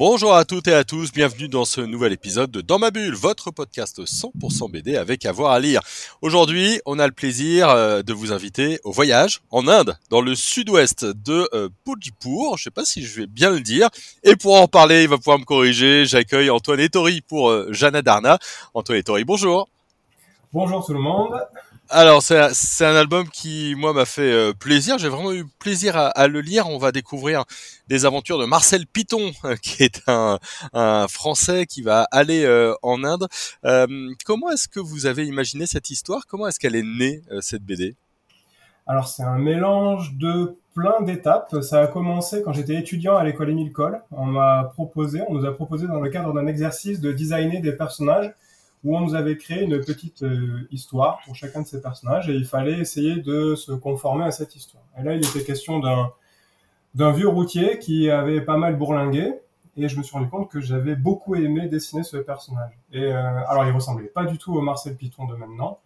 Bonjour à toutes et à tous, bienvenue dans ce nouvel épisode de Dans ma bulle, votre podcast 100% BD avec avoir à lire. Aujourd'hui, on a le plaisir euh, de vous inviter au voyage en Inde, dans le sud-ouest de euh, Pujipur, je sais pas si je vais bien le dire. Et pour en parler, il va pouvoir me corriger, j'accueille Antoine Ettori pour euh, Jana Darna. Antoine Ettori, bonjour. Bonjour tout le monde. Alors c'est un, album qui moi m'a fait euh, plaisir. J'ai vraiment eu plaisir à, à le lire. On va découvrir des aventures de Marcel Piton, qui est un, un Français qui va aller euh, en Inde. Euh, comment est-ce que vous avez imaginé cette histoire? Comment est-ce qu'elle est née euh, cette BD Alors c'est un mélange de plein d'étapes. Ça a commencé quand j'étais étudiant à l'école Émile Cole. On m'a proposé, on nous a proposé dans le cadre d'un exercice de designer des personnages où on nous avait créé une petite euh, histoire pour chacun de ces personnages et il fallait essayer de se conformer à cette histoire. Et là, il était question d'un vieux routier qui avait pas mal bourlingué et je me suis rendu compte que j'avais beaucoup aimé dessiner ce personnage. Et euh, alors, il ressemblait pas du tout au Marcel Piton de maintenant,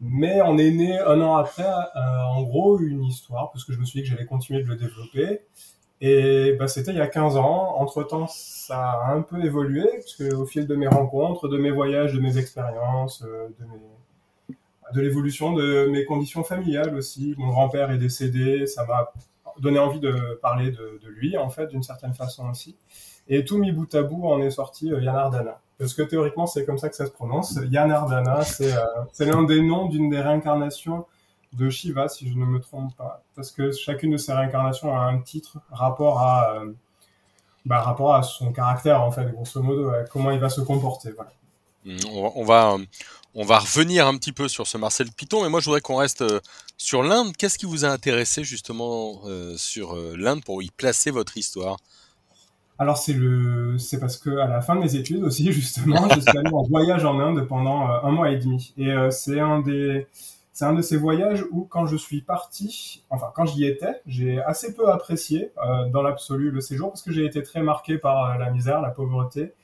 mais on est né un an après, euh, en gros, une histoire parce que je me suis dit que j'allais continuer de le développer. Et bah, c'était il y a 15 ans. Entre-temps, ça a un peu évolué, parce que au fil de mes rencontres, de mes voyages, de mes expériences, euh, de, mes... de l'évolution de mes conditions familiales aussi. Mon grand-père est décédé, ça m'a donné envie de parler de, de lui, en fait, d'une certaine façon aussi. Et tout mis bout à bout en est sorti euh, Yanardana. Parce que théoriquement, c'est comme ça que ça se prononce. Yanardana, c'est euh, c'est l'un des noms d'une des réincarnations de Shiva, si je ne me trompe pas, parce que chacune de ces réincarnations a un titre rapport à euh, bah, rapport à son caractère en fait, grosso modo, à comment il va se comporter. Voilà. on va, on va on va revenir un petit peu sur ce Marcel Piton, mais moi je voudrais qu'on reste euh, sur l'Inde. Qu'est-ce qui vous a intéressé justement euh, sur l'Inde pour y placer votre histoire? Alors c'est le, c'est parce que à la fin de mes études aussi justement, je suis allé en voyage en Inde pendant un mois et demi, et euh, c'est un des c'est un de ces voyages où, quand je suis parti, enfin quand j'y étais, j'ai assez peu apprécié euh, dans l'absolu le séjour parce que j'ai été très marqué par euh, la misère, la pauvreté,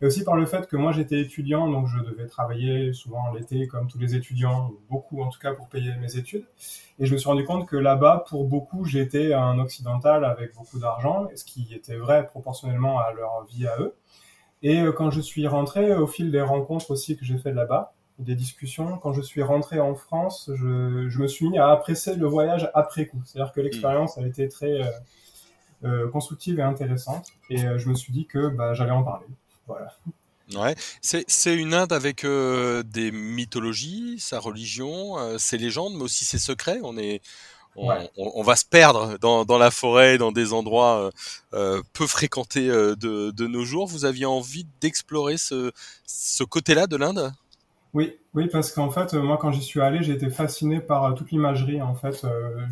et aussi par le fait que moi j'étais étudiant, donc je devais travailler souvent l'été comme tous les étudiants, beaucoup en tout cas pour payer mes études. Et je me suis rendu compte que là-bas, pour beaucoup, j'étais un occidental avec beaucoup d'argent, ce qui était vrai proportionnellement à leur vie à eux. Et euh, quand je suis rentré, au fil des rencontres aussi que j'ai fait là-bas, des discussions. Quand je suis rentré en France, je, je me suis mis à apprécier le voyage après coup. C'est-à-dire que l'expérience a été très euh, euh, constructive et intéressante. Et euh, je me suis dit que bah, j'allais en parler. Voilà. Ouais, c'est une Inde avec euh, des mythologies, sa religion, euh, ses légendes, mais aussi ses secrets. On est on, Ouais. on- on va se perdre dans, dans la forêt, dans des endroits peu fréquentés de, de nos jours. Vous aviez envie d'explorer ce, ce côté-là de l'Inde? Oui, oui, parce qu'en fait, euh, moi, quand j'y suis allé, j'ai été fasciné par euh, toute l'imagerie. En fait, euh,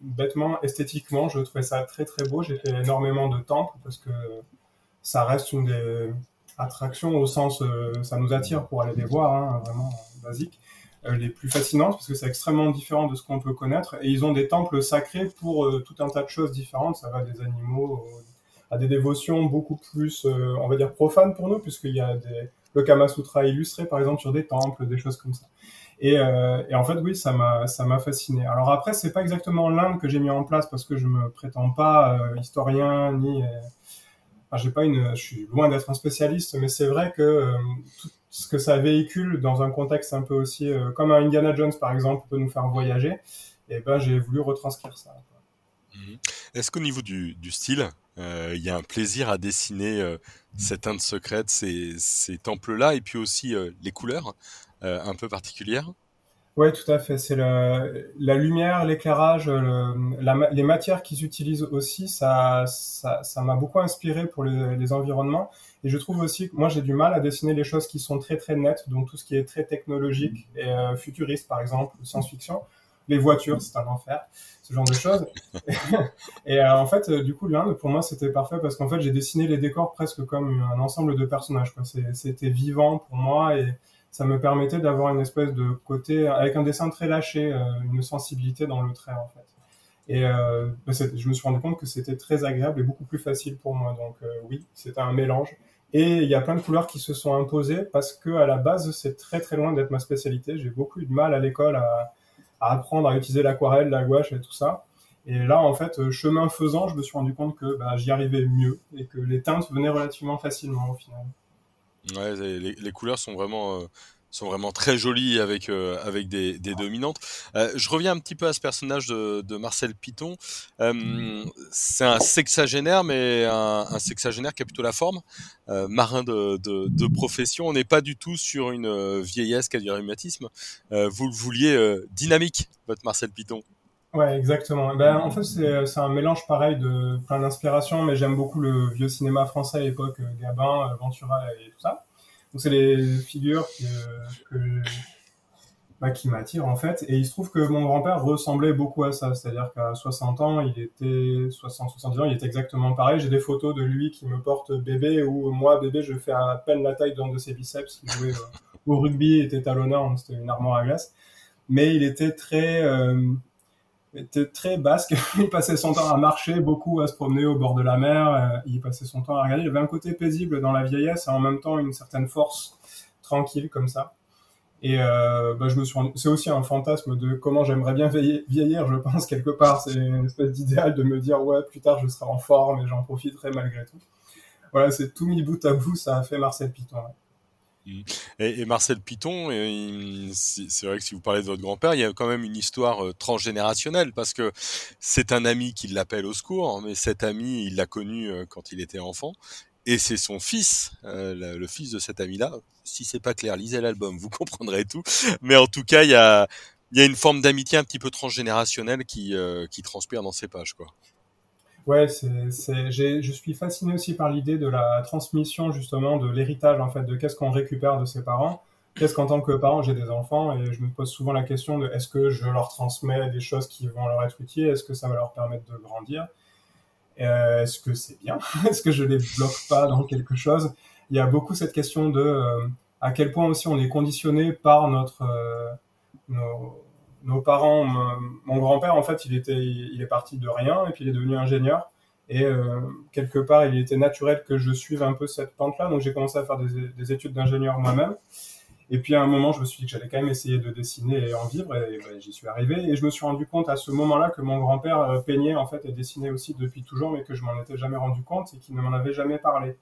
bêtement, esthétiquement, je trouvais ça très très beau. J'ai fait énormément de temples parce que ça reste une des attractions au sens, ça nous attire pour aller les voir, hein, vraiment basique, les plus fascinantes parce que c'est extrêmement différent de ce qu'on peut connaître. Et ils ont des temples sacrés pour tout un tas de choses différentes. Ça va des animaux à des dévotions beaucoup plus, on va dire, profanes pour nous, puisqu'il y a des, le Kama Sutra illustré, par exemple, sur des temples, des choses comme ça. Et, euh, et en fait, oui, ça m'a ça m'a fasciné. Alors après, c'est pas exactement l'Inde que j'ai mis en place parce que je me prétends pas euh, historien ni, euh, j'ai pas une, je suis loin d'être un spécialiste, mais c'est vrai que tout ce que ça véhicule dans un contexte un peu aussi comme un Indiana Jones par exemple peut nous faire voyager. Et ben, j'ai voulu retranscrire ça. Mhm. Est-ce qu'au niveau du, du style, il y a un plaisir à dessiner euh, cette Inde secrète, ces, temples-là, et puis aussi euh, les couleurs euh, un peu particulières Oui, tout à fait. C'est la lumière, l'éclairage, les matières qu'ils utilisent aussi, ça, m'a beaucoup inspiré pour les, environnements. Et je trouve aussi que moi, j'ai du mal à dessiner les choses qui sont très très nettes, donc tout ce qui est très technologique et euh, futuriste, par exemple, science-fiction. Les voitures, c'est un enfer, ce genre de choses. et euh, en fait, euh, du coup, l'Inde, pour moi, c'était parfait parce qu'en fait, j'ai dessiné les décors presque comme un ensemble de personnages. C'était vivant pour moi et ça me permettait d'avoir une espèce de côté avec un dessin très lâché, euh, une sensibilité dans le trait en fait. Et euh, bah, je me suis rendu compte que c'était très agréable et beaucoup plus facile pour moi. Donc euh, oui, c'était un mélange. Et il y a plein de couleurs qui se sont imposées parce que à la base, c'est très très loin d'être ma spécialité. J'ai beaucoup eu de mal à l'école à, apprendre à utiliser l'aquarelle, la gouache et tout ça. Et là, en fait, euh, chemin faisant, je me suis rendu compte que bah, j'y arrivais mieux et que les teintes venaient relativement facilement au final. Ouais, les, les couleurs sont vraiment euh, sont vraiment très jolies avec euh, avec des, dominantes. Euh, je reviens un petit peu à ce personnage de, Marcel Piton. Euh, c'est un sexagénaire, mais un, sexagénaire qui a plutôt la forme marin de, profession. On n'est pas du tout sur une vieillesse qui a du rhumatisme. vous le vouliez dynamique, votre Marcel Piton. Ouais, exactement. Ben, en fait, c'est un mélange pareil de plein mais j'aime beaucoup le vieux cinéma français à l'époque, Gabin, Ventura et tout ça. Donc c'est les figures que bah, qui m'attirent en fait. Et il se trouve que mon grand-père ressemblait beaucoup à ça. C'est-à-dire qu'à 60 ans, il était 60-70 ans, il était exactement pareil. J'ai des photos de lui qui me porte bébé où moi bébé je fais à peine la taille d'un de ses biceps. Il jouait euh, au rugby, il était talonneur, c'était une armoire à glace. Mais il était très euh, était très basque. il passait son temps à marcher, beaucoup à se promener au bord de la mer. Euh, il passait son temps à regarder. Il avait un côté paisible dans la vieillesse et en même temps une certaine force tranquille comme ça. Et euh, bah, je me suis c'est aussi un fantasme de comment j'aimerais bien vieillir, je pense quelque part. C'est une espèce d'idéal de me dire ouais plus tard je serai en forme et j'en profiterai malgré tout. Voilà, c'est tout mis bout à bout, ça a fait Marcel Piton. Et, et, Marcel Piton, c'est vrai que si vous parlez de votre grand-père, il y a quand même une histoire euh, transgénérationnelle parce que c'est un ami qui l'appelle au secours, mais cet ami, il l'a connu euh, quand il était enfant. Et c'est son fils, euh, le, fils de cet ami-là. Si c'est pas clair, lisez l'album, vous comprendrez tout. Mais en tout cas, il y a, y a une forme d'amitié un petit peu transgénérationnelle qui, euh, qui transpire dans ces pages, quoi. Ouais, c'est, c'est, je suis fasciné aussi par l'idée de la transmission justement de l'héritage en fait, de qu'est-ce qu'on récupère de ses parents. Qu'est-ce qu'en tant que parent j'ai des enfants et je me pose souvent la question de est-ce que je leur transmets des choses qui vont leur être utiles, est-ce que ça va leur permettre de grandir, euh, est-ce que c'est bien, est-ce que je les bloque pas dans quelque chose? Il y a beaucoup cette question de euh, à quel point aussi on est conditionné par notre euh, nos, nos parents, mon grand-père, en fait, il était, il est parti de rien et puis il est devenu ingénieur. Et euh, quelque part, il était naturel que je suive un peu cette pente-là. Donc j'ai commencé à faire des, des études d'ingénieur moi-même. Et puis à un moment, je me suis dit que j'allais quand même essayer de dessiner et en vivre. Et ben, j'y suis arrivé. Et je me suis rendu compte à ce moment-là que mon grand-père euh, peignait en fait et dessinait aussi depuis toujours, mais que je m'en étais jamais rendu compte et qu'il ne m'en avait jamais parlé.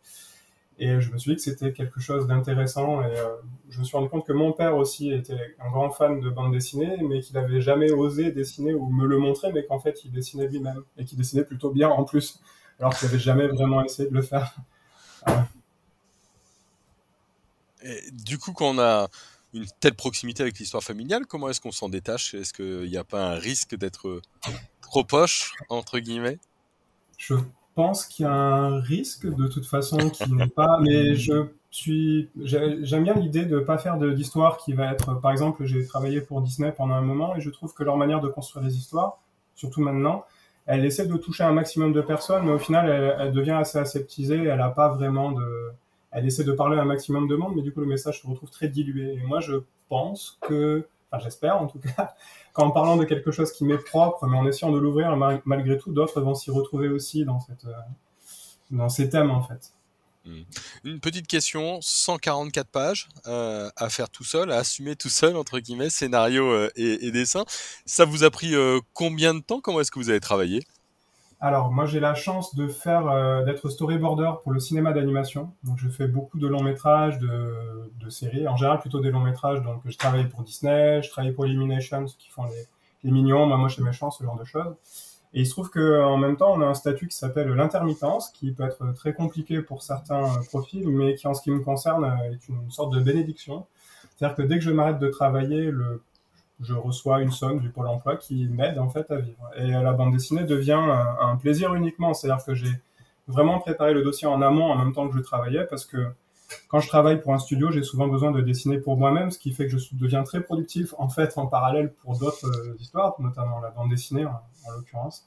Et je me suis dit que c'était quelque chose d'intéressant. Et euh, je me suis rendu compte que mon père aussi était un grand fan de bande dessinée, mais qu'il n'avait jamais osé dessiner ou me le montrer, mais qu'en fait, il dessinait lui-même. Et qu'il dessinait plutôt bien en plus, alors qu'il n'avait jamais vraiment essayé de le faire. Et du coup, quand on a une telle proximité avec l'histoire familiale, comment est-ce qu'on s'en détache? Est-ce qu'il n'y a pas un risque d'être trop poche, entre guillemets? Je pense qu'il y a un risque de toute façon qui n'est pas. Mais je suis, j'aime bien l'idée de pas faire d'histoire qui va être. Par exemple, j'ai travaillé pour Disney pendant un moment et je trouve que leur manière de construire les histoires, surtout maintenant, elle essaie de toucher un maximum de personnes, mais au final, elle, elle devient assez aseptisée. Elle a pas vraiment de. Elle essaie de parler à un maximum de monde, mais du coup, le message se retrouve très dilué. Et moi, je pense que, j'espère en tout cas, qu'en parlant de quelque chose qui m'est propre, mais en essayant de l'ouvrir malgré tout, d'autres vont s'y retrouver aussi dans, cette, euh, dans ces thèmes en fait. Hmm. Une petite question, 144 pages euh, à faire tout seul, à assumer tout seul, entre guillemets, scénario euh, et, dessin. Ça vous a pris combien de temps? Comment est-ce que vous avez travaillé? Alors, moi, j'ai la chance de faire, euh, d'être storyboarder pour le cinéma d'animation. Donc, je fais beaucoup de longs métrages, de, séries, en général plutôt des longs métrages. Donc, je travaille pour Disney, je travaille pour Illumination, ceux qui font les, mignons, moi, moi, chez Méchant, ce genre de choses. Et il se trouve qu'en même temps, on a un statut qui s'appelle l'intermittence, qui peut être très compliqué pour certains profils, mais qui, en ce qui me concerne, est une sorte de bénédiction. C'est-à-dire que dès que je m'arrête de travailler, le je reçois une somme du Pôle emploi qui m'aide en fait à vivre. Et la bande dessinée devient un, plaisir uniquement, c'est-à-dire que j'ai vraiment préparé le dossier en amont en même temps que je travaillais parce que quand je travaille pour un studio, j'ai souvent besoin de dessiner pour moi-même, ce qui fait que je deviens très productif en fait en parallèle pour d'autres euh, histoires, notamment la bande dessinée en, en l'occurrence.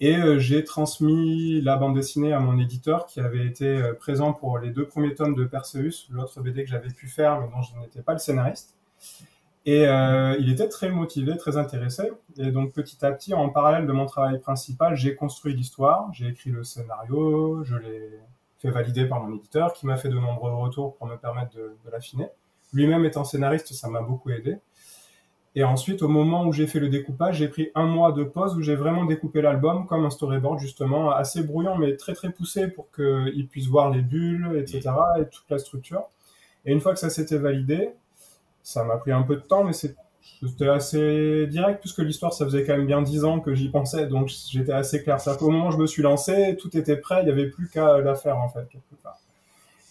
Et euh, j'ai transmis la bande dessinée à mon éditeur qui avait été euh, présent pour les deux premiers tomes de Perseus, l'autre BD que j'avais pu faire mais dont je n'étais pas le scénariste. Et euh, il était très motivé, très intéressé. Et donc petit à petit, en parallèle de mon travail principal, j'ai construit l'histoire, j'ai écrit le scénario, je l'ai fait valider par mon éditeur, qui m'a fait de nombreux retours pour me permettre de, l'affiner. Lui-même étant scénariste, ça m'a beaucoup aidé. Et ensuite, au moment où j'ai fait le découpage, j'ai pris un mois de pause où j'ai vraiment découpé l'album comme un storyboard, justement, assez brouillon, mais très très poussé pour qu'il puisse voir les bulles, etc., et toute la structure. Et une fois que ça s'était validé, ça m'a pris un peu de temps, mais c'était assez direct, puisque l'histoire, ça faisait quand même bien dix ans que j'y pensais, donc j'étais assez clair. Qu'au moment où je me suis lancé, tout était prêt, il n'y avait plus qu'à la faire, en fait, quelque part.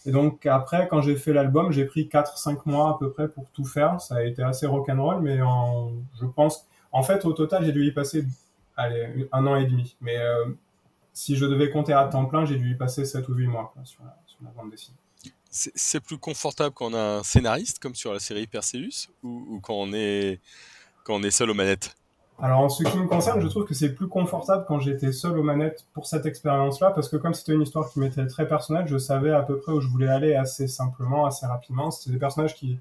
Et donc après, quand j'ai fait l'album, j'ai pris 4-5 mois à peu près pour tout faire. Ça a été assez rock'n'roll, mais je pense, en fait, au total, j'ai dû y passer allez, un an et demi. Mais euh, si je devais compter à temps plein, j'ai dû y passer 7 ou 8 mois sur, la, sur la bande dessinée. C'est plus confortable quand on a un scénariste, comme sur la série Perseus, ou, quand, on est, quand on est seul aux manettes? Alors en ce qui me concerne, je trouve que c'est plus confortable quand j'étais seul aux manettes pour cette expérience-là, parce que comme c'était une histoire qui m'était très personnelle, je savais à peu près où je voulais aller assez simplement, assez rapidement. C'était des personnages qui...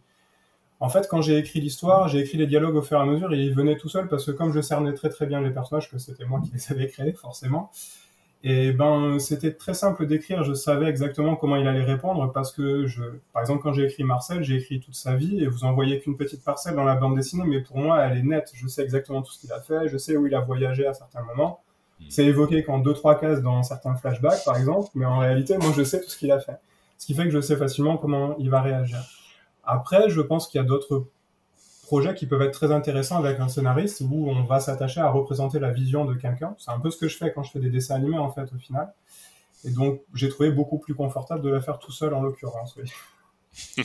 En fait, quand j'ai écrit l'histoire, j'ai écrit les dialogues au fur et à mesure, et ils venaient tout seuls, parce que comme je cernais très très bien les personnages, que c'était moi qui les avais créés, forcément, et ben, c'était très simple d'écrire. Je savais exactement comment il allait répondre parce que je, par exemple, quand j'ai écrit Marcel, j'ai écrit toute sa vie et vous en voyez qu'une petite parcelle dans la bande dessinée, mais pour moi, elle est nette. Je sais exactement tout ce qu'il a fait. Je sais où il a voyagé à certains moments. Hmm. C'est évoqué qu'en deux, trois cases dans certains flashbacks, par exemple, mais en réalité, moi, je sais tout ce qu'il a fait. Ce qui fait que je sais facilement comment il va réagir. Après, je pense qu'il y a d'autres projets qui peuvent être très intéressants avec un scénariste où on va s'attacher à représenter la vision de quelqu'un. C'est un peu ce que je fais quand je fais des dessins animés en fait au final. Et donc j'ai trouvé beaucoup plus confortable de la faire tout seul en l'occurrence. Oui.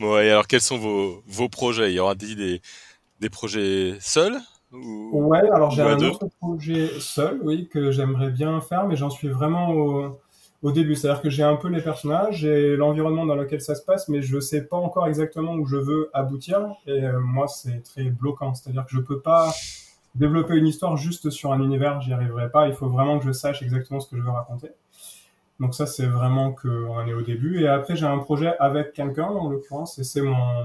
bon, et alors quels sont vos, vos projets? Il y aura des, des projets seuls ou, Ouais, alors j'ai un autre projet seul, oui, que j'aimerais bien faire, mais j'en suis vraiment au, au début. C'est-à-dire que j'ai un peu les personnages, et l'environnement dans lequel ça se passe, mais je sais pas encore exactement où je veux aboutir. Et euh, moi, c'est très bloquant. C'est-à-dire que je peux pas développer une histoire juste sur un univers, j'y arriverai pas. Il faut vraiment que je sache exactement ce que je veux raconter. Donc ça, c'est vraiment qu'on est au début. Et après, j'ai un projet avec quelqu'un, en l'occurrence, et c'est mon,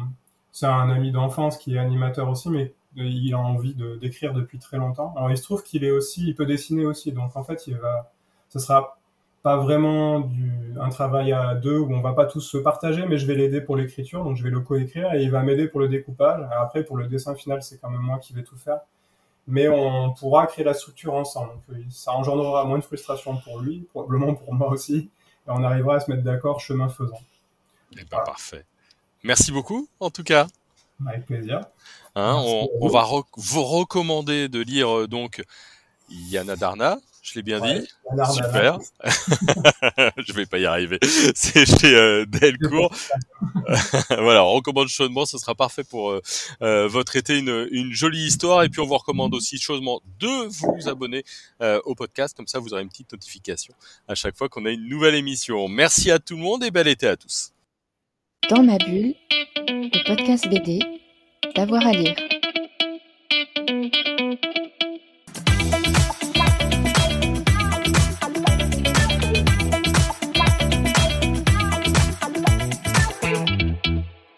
c'est un ami d'enfance qui est animateur aussi, mais il a envie de d'écrire depuis très longtemps. Alors il se trouve qu'il est aussi, il peut dessiner aussi. Donc en fait, il va, ce sera pas vraiment du, un travail à deux où on va pas tous se partager, mais je vais l'aider pour l'écriture, donc je vais le coécrire et il va m'aider pour le découpage. Après, pour le dessin final, c'est quand même moi qui vais tout faire. Mais on pourra créer la structure ensemble. Donc, euh, ça engendrera moins de frustration pour lui, probablement pour moi aussi, et on arrivera à se mettre d'accord chemin faisant. Eh ben. Parfait. Merci beaucoup, en tout cas. Avec plaisir. Hein, on, on, va vous recommander de lire euh, donc Yana Darna, je l'ai bien ouais, dit. Super. je vais pas y arriver. C'est chez euh, Delcourt. voilà, on recommande chaudement. Ce sera parfait pour euh, euh, votre été. Une, une, jolie histoire. Et puis, on vous recommande aussi chaudement de vous abonner euh, au podcast. Comme ça, vous aurez une petite notification à chaque fois qu'on a une nouvelle émission. Merci à tout le monde et bel été à tous. Dans ma bulle, le podcast BD, d'avoir à lire.